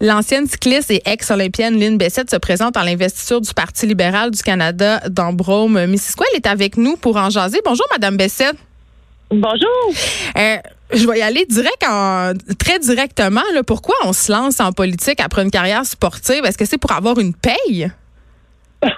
L'ancienne cycliste et ex-olympienne Lynn Bessette se présente en l'investiture du Parti libéral du Canada dans Brome, Missisquoi. Elle est avec nous pour en jaser. Bonjour, Madame Bessette. Bonjour. Euh, je vais y aller direct en, très directement. Là. Pourquoi on se lance en politique après une carrière sportive? Est-ce que c'est pour avoir une paye?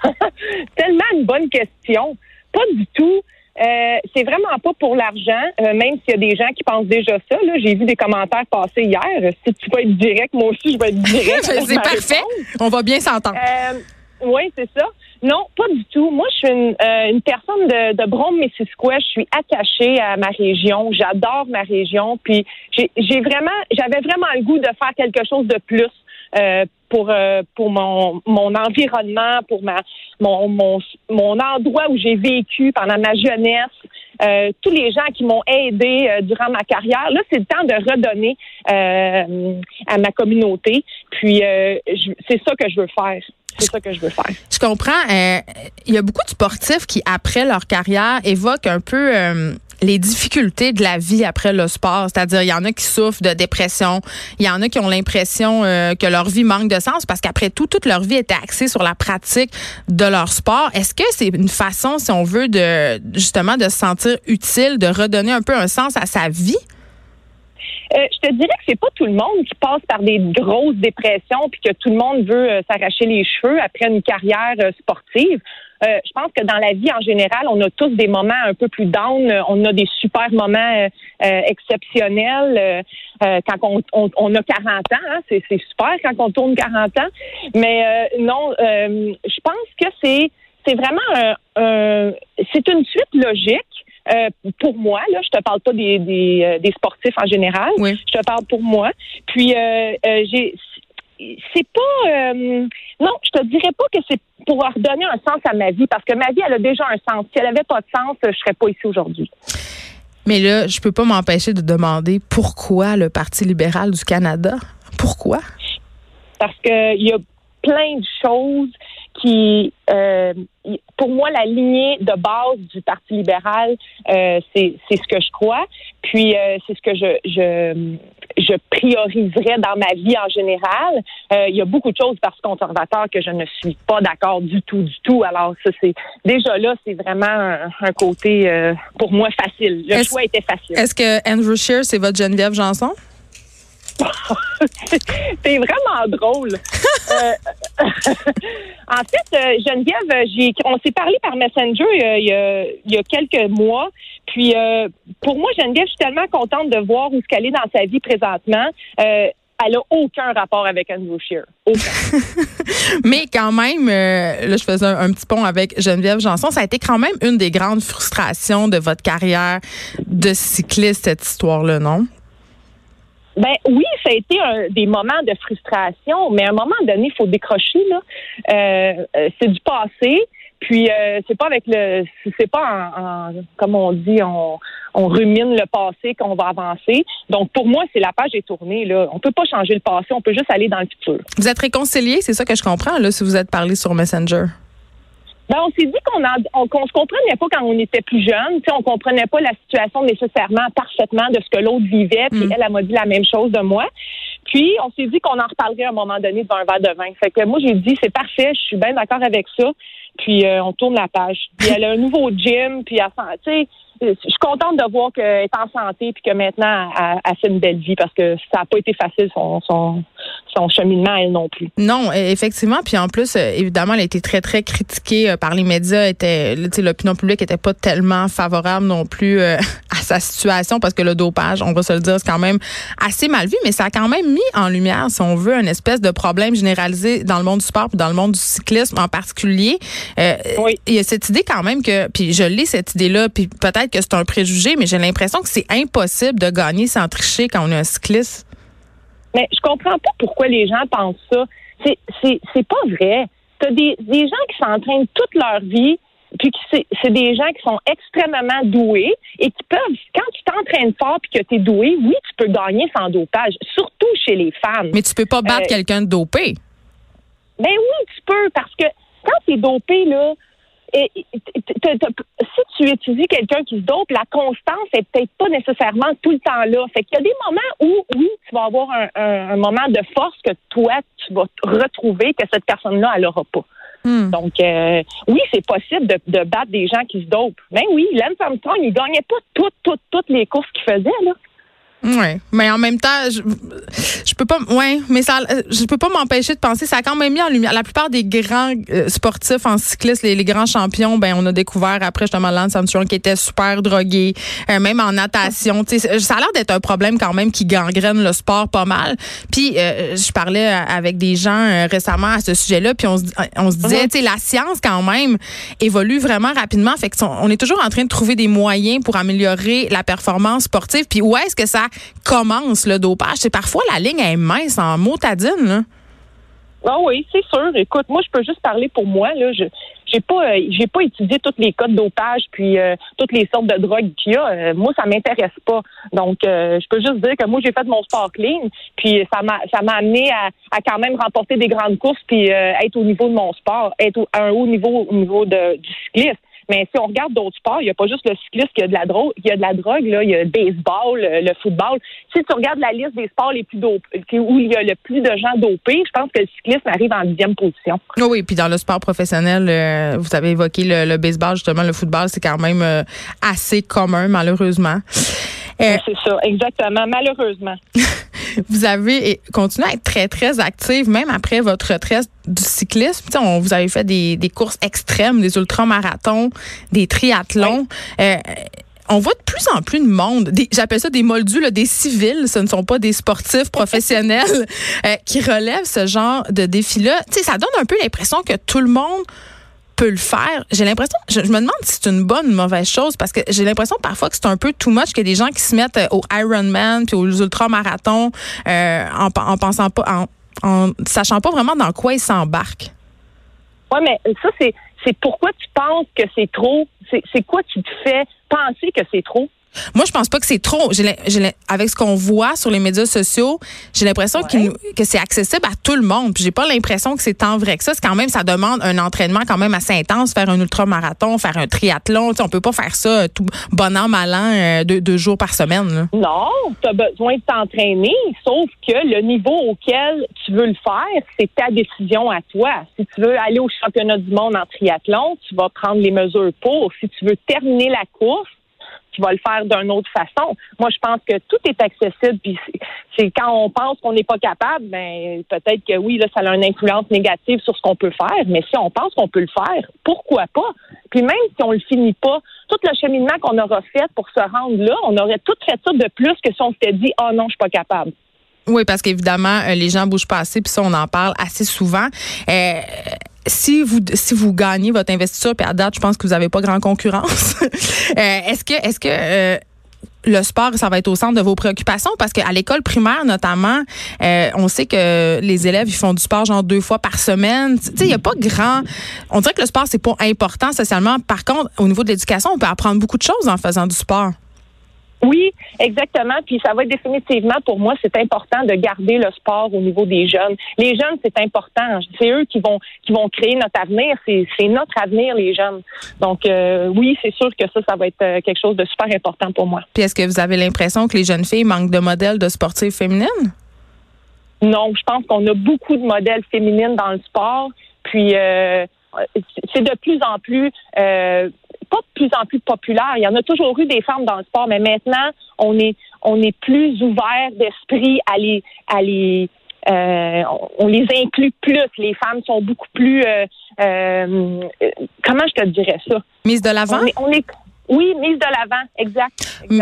Tellement une bonne question. Pas du tout. Euh, c'est vraiment pas pour l'argent, euh, même s'il y a des gens qui pensent déjà ça. Là, j'ai vu des commentaires passer hier. Si tu peux être direct, moi aussi je vais être direct. c'est parfait. On va bien s'entendre. Euh, oui, c'est ça. Non, pas du tout. Moi, je suis une, euh, une personne de, de Brome-Missisquoi. Je suis attachée à ma région. J'adore ma région. Puis j'ai vraiment, j'avais vraiment le goût de faire quelque chose de plus. Euh, pour euh, pour mon mon environnement, pour ma mon mon, mon endroit où j'ai vécu pendant ma jeunesse, euh, tous les gens qui m'ont aidé durant ma carrière. Là, c'est le temps de redonner à ma communauté. Puis c'est ça que je veux faire. C'est ça que je veux faire. Je comprends. Il y a beaucoup de sportifs qui, après leur carrière, évoquent un peu les difficultés de la vie après le sport. C'est-à-dire, il y en a qui souffrent de dépression. Il y en a qui ont l'impression euh, que leur vie manque de sens parce qu'après tout, toute leur vie était axée sur la pratique de leur sport. Est-ce que c'est une façon, si on veut, de justement de se sentir utile, de redonner un peu un sens à sa vie? Euh, je te dirais que c'est pas tout le monde qui passe par des grosses dépressions puis que tout le monde veut euh, s'arracher les cheveux après une carrière sportive. Euh, je pense que dans la vie en général, on a tous des moments un peu plus down. On a des super moments exceptionnels quand on, on, a 40 ans. Hein, c'est, super quand on tourne 40 ans. Mais non, je pense que c'est c'est vraiment un, c'est une suite logique. Pour moi, là, je te parle pas des, des, des sportifs en général. Oui. Je te parle pour moi. Puis j'ai c'est pas. Euh, non, je te dirais pas que c'est pour redonner un sens à ma vie, parce que ma vie, elle a déjà un sens. Si elle avait pas de sens, je serais pas ici aujourd'hui. Mais là, je peux pas m'empêcher de demander pourquoi le Parti libéral du Canada? Pourquoi? Parce qu'il y a plein de choses qui, euh, pour moi, la lignée de base du Parti libéral, euh, c'est ce que je crois. Puis euh, c'est ce que je, je je prioriserais dans ma vie en général. Euh, il y a beaucoup de choses parce conservateur que je ne suis pas d'accord du tout, du tout. Alors ça, c'est déjà là, c'est vraiment un, côté euh, pour moi facile. Le choix était facile. Est-ce que Andrew Scheer, c'est votre Geneviève Janson? c'est vraiment drôle. Euh, en fait, Geneviève, on s'est parlé par Messenger il y a, il y a quelques mois. Puis, euh, pour moi, Geneviève, je suis tellement contente de voir où ce qu'elle est dans sa vie présentement. Euh, elle a aucun rapport avec Andrew Shear. Mais quand même, euh, là, je faisais un, petit pont avec Geneviève Janson. Ça a été quand même une des grandes frustrations de votre carrière de cycliste, cette histoire-là, non? Ben oui, ça a été un, des moments de frustration, mais à un moment donné, il faut décrocher. Là. c'est du passé. Puis euh, c'est pas avec le, c'est pas en, comme on dit, on, on rumine le passé qu'on va avancer. Donc pour moi, c'est la page est tournée. Là, on peut pas changer le passé, on peut juste aller dans le futur. Vous êtes réconcilié, c'est ça que je comprends là, si vous êtes parlé sur Messenger. Ben, on s'est dit qu'on on, qu'on se comprenait pas quand on était plus jeune. sais, on comprenait pas la situation nécessairement parfaitement de ce que l'autre vivait. Puis mm. elle, elle m'a dit la même chose de moi. Puis on s'est dit qu'on en reparlerait à un moment donné devant un verre de vin. Fait que moi j'ai dit c'est parfait, je suis bien d'accord avec ça. Puis euh, on tourne la page. Puis elle a un nouveau gym, puis elle, tu sais, je suis contente de voir qu'elle est en santé puis que maintenant elle, fait une belle vie parce que ça n'a pas été facile son, son, son cheminement elle non plus. Non, e, effectivement. Puis en plus, euh, évidemment, elle a été très très critiquée euh, par les médias. Était, l'opinion publique était pas tellement favorable non plus euh, à sa situation parce que le dopage, on va se le dire, c'est quand même assez mal vu. Mais ça a quand même mis en lumière, si on veut, une espèce de problème généralisé dans le monde du sport, puis dans le monde du cyclisme en particulier. oui. Il y a cette idée quand même que, puis je lis cette idée-là, puis peut-être que c'est un préjugé, mais j'ai l'impression que c'est impossible de gagner sans tricher quand on est un cycliste. Mais je comprends pas pourquoi les gens pensent ça. C'est, c'est, c'est pas vrai. T'as des, des gens qui s'entraînent toute leur vie, puis c'est, c'est des gens qui sont extrêmement doués et qui peuvent, quand tu t'entraînes fort puis que tu es doué, oui, tu peux gagner sans dopage, surtout chez les femmes. Mais tu peux pas battre Euh, quelqu'un de dopé. Ben oui, tu peux, parce que quand tu es dopé, là, et- si tu étudies quelqu'un qui se dope, la constance est peut-être pas nécessairement tout le temps là. Fait qu'il y a des moments où, oui, tu vas avoir un, un- un moment de force que toi, tu vas retrouver que cette personne-là, elle n'aura pas. Hmm. Donc, euh, oui, c'est possible de, de battre des gens qui se dopent. Ben oui, Lance Armstrong, il gagnait pas toutes, toutes, toutes les courses qu'il faisait, là. Ouais, mais en même temps, je, je peux pas, ouais, mais ça, je peux pas m'empêcher de penser, ça a quand même mis en lumière la plupart des grands euh, sportifs en cyclisme, les, les grands champions, ben on a découvert après justement Lance Armstrong qui était super drogué, euh, même en natation, tu sais, ça a l'air d'être un problème quand même qui gangrène le sport pas mal. Puis euh, je parlais avec des gens euh, récemment à ce sujet-là, puis on se, on se disait, tu sais, la science quand même évolue vraiment rapidement, fait que on est toujours en train de trouver des moyens pour améliorer la performance sportive. Puis où est-ce que ça commence le dopage C'est parfois la ligne est mince en motadine. Ah oui, c'est sûr. Écoute, moi, je peux juste parler pour moi. Là, je j'ai pas, euh, pas étudié tous les de dopage puis euh, toutes les sortes de drogues qu'il y a. Euh, moi, ça m'intéresse pas. Donc, je peux juste dire que moi, j'ai fait mon sport clean, puis ça m'a, amené à, à quand même remporter des grandes courses puis être au niveau de mon sport, être à un haut niveau au niveau de, du cyclisme. Mais si on regarde d'autres sports, il n'y a pas juste le cyclisme qui a de la drogue, il y a de la drogue, là, il y a le baseball, le, le football. Si tu regardes la liste des sports les plus dopés, où il y a le plus de gens dopés, je pense que le cyclisme arrive en dixième position. Oui, oui, puis dans le sport professionnel, euh, vous avez évoqué le, le baseball, justement, le football, c'est quand même euh, assez commun, malheureusement. Euh, C'est ça, exactement, malheureusement. vous avez continué à être très, très active, même après votre retraite du cyclisme. On, vous avez fait des, des courses extrêmes, des ultramarathons, des triathlons. Euh, on voit de plus en plus de monde, des- j'appelle ça des moldus, là, des civils, ce ne sont pas des sportifs professionnels euh, qui relèvent ce genre de défi-là. Ça donne un peu l'impression que tout le monde le faire. J'ai l'impression, je, je me demande si c'est une bonne ou une mauvaise chose parce que j'ai l'impression parfois que c'est un peu too much que des gens qui se mettent euh, au Ironman puis aux ultramarathons euh, en, en pensant pas, en, en sachant pas vraiment dans quoi ils s'embarquent. Oui, mais ça, c'est, c'est pourquoi tu penses que c'est trop. C'est, c'est quoi qui te fait penser que c'est trop? Moi, je pense pas que c'est trop. L'im- avec ce qu'on voit sur les médias sociaux, j'ai l'impression que c'est accessible à tout le monde. Puis j'ai pas l'impression que c'est tant vrai que ça. C'est quand même, ça demande un entraînement quand même assez intense, faire un ultramarathon, faire un triathlon. Tu sais, on peut pas faire ça euh, tout bon an, mal an, euh, deux, deux jours par semaine. là. Non, tu as besoin de t'entraîner, sauf que le niveau auquel tu veux le faire, c'est ta décision à toi. Si tu veux aller au championnat du monde en triathlon, tu vas prendre les mesures pour. Si tu veux terminer la course, tu vas le faire d'une autre façon. Moi, je pense que tout est accessible. Puis c'est- c'est quand on pense qu'on n'est pas capable, ben peut-être que oui, là, ça a une influence négative sur ce qu'on peut faire. Mais si on pense qu'on peut le faire, pourquoi pas? Puis même si on le finit pas, tout le cheminement qu'on aura fait pour se rendre là, on aurait tout fait ça de plus que si on s'était dit, oh non, je suis pas capable. Oui, parce qu'évidemment, euh, les gens bougent pas assez, puis ça, on en parle assez souvent. Euh, si vous si vous gagnez votre investiture, puis à date, je pense que vous avez pas grand concurrence. euh, est-ce que est-ce que euh, le sport, ça va être au centre de vos préoccupations? Parce qu'à l'école primaire notamment, euh, on sait que les élèves ils font du sport genre deux fois par semaine. Tu sais, il y a pas grand. On dirait que le sport c'est pas important socialement. Par contre, au niveau de l'éducation, on peut apprendre beaucoup de choses en faisant du sport. Oui, exactement. Puis ça va être définitivement pour moi, c'est important de garder le sport au niveau des jeunes. Les jeunes, c'est important. C'est eux qui vont qui vont créer notre avenir. C'est notre avenir, les jeunes. Donc euh, oui, c'est sûr que ça, ça va être euh, quelque chose de super important pour moi. Puis est-ce que vous avez l'impression que les jeunes filles manquent de modèles de sportives féminines? Non, je pense qu'on a beaucoup de modèles féminines dans le sport. Puis euh, c'est de plus en plus euh, pas de plus en plus populaire. Il y en a toujours eu des femmes dans le sport, mais maintenant on est on est plus ouvert d'esprit à les à les euh, on les inclut plus. Les femmes sont beaucoup plus euh, euh, comment je te dirais ça? Mise de l'avant? On est, on est- Oui, mise de l'avant, exact.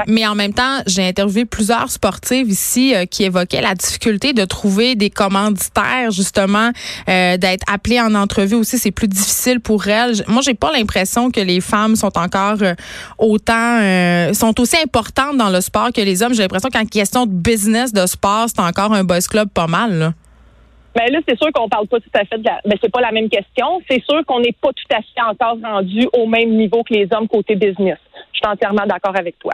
Mais en même temps, j'ai interviewé plusieurs sportives ici euh, qui évoquaient la difficulté de trouver des commanditaires, justement, euh, d'être appelées en entrevue aussi. C'est plus difficile pour elles. Moi, j'ai pas l'impression que les femmes sont encore euh, autant, sont aussi importantes dans le sport que les hommes. J'ai l'impression qu'en question de business de sport, c'est encore un boys club pas mal. Là. Ben là, c'est sûr qu'on parle pas tout à fait de la. Ben, c'est pas la même question. C'est sûr qu'on n'est pas tout à fait encore rendu au même niveau que les hommes côté business. Je suis entièrement d'accord avec toi.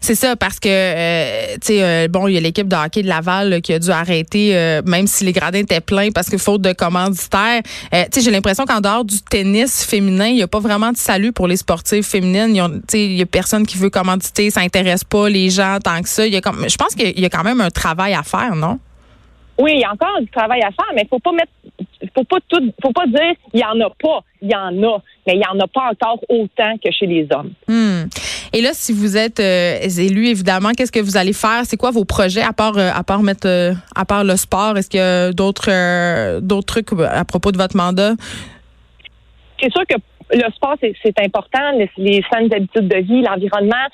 C'est ça, parce que, euh, tu sais, euh, bon, il y a l'équipe de hockey de Laval qui a dû arrêter, euh, même si les gradins étaient pleins, parce que faute de commanditaires. tu sais, j'ai l'impression qu'en dehors du tennis féminin, il n'y a pas vraiment de salut pour les sportives féminines. Tu sais, il y a personne qui veut commanditer, ça intéresse pas les gens tant que ça. Je pense qu'il y a quand même un travail à faire, non? Oui, il y a encore du travail à faire, mais il faut pas mettre, faut pas tout, faut pas dire il y en a pas, il y en a, mais il y en a pas encore autant que chez les hommes. Hmm. Et là, si vous êtes euh, élu, évidemment, qu'est-ce que vous allez faire? C'est quoi vos projets à part, euh, à part mettre, euh, à part le sport? Est-ce qu'il y a d'autres, d'autres trucs à propos de votre mandat? C'est sûr que le sport, c'est important, les, les, saines habitudes de vie, l'environnement.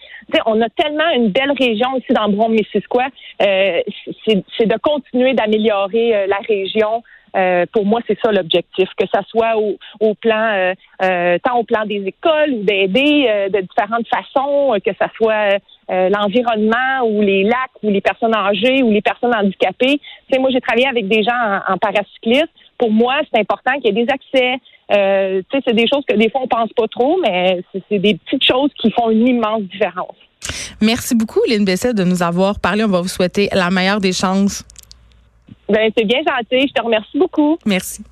On a tellement une belle région ici dans Brom-Missisquoi. Euh, c'est de continuer d'améliorer euh, la région. Euh, pour moi, c'est ça l'objectif, que ça soit au, au plan, euh, tant au plan des écoles ou d'aider de différentes façons, que ça soit l'environnement ou les lacs ou les personnes âgées ou les personnes handicapées. Tu moi, j'ai travaillé avec des gens en, en. Pour moi, c'est important qu'il y ait des accès, euh, c'est des choses que des fois on pense pas trop, mais c'est des petites choses qui font une immense différence. Merci beaucoup, Lynn Besset, de nous avoir parlé. On va vous souhaiter la meilleure des chances. Ben, c'est bien gentil. Je te remercie beaucoup. Merci.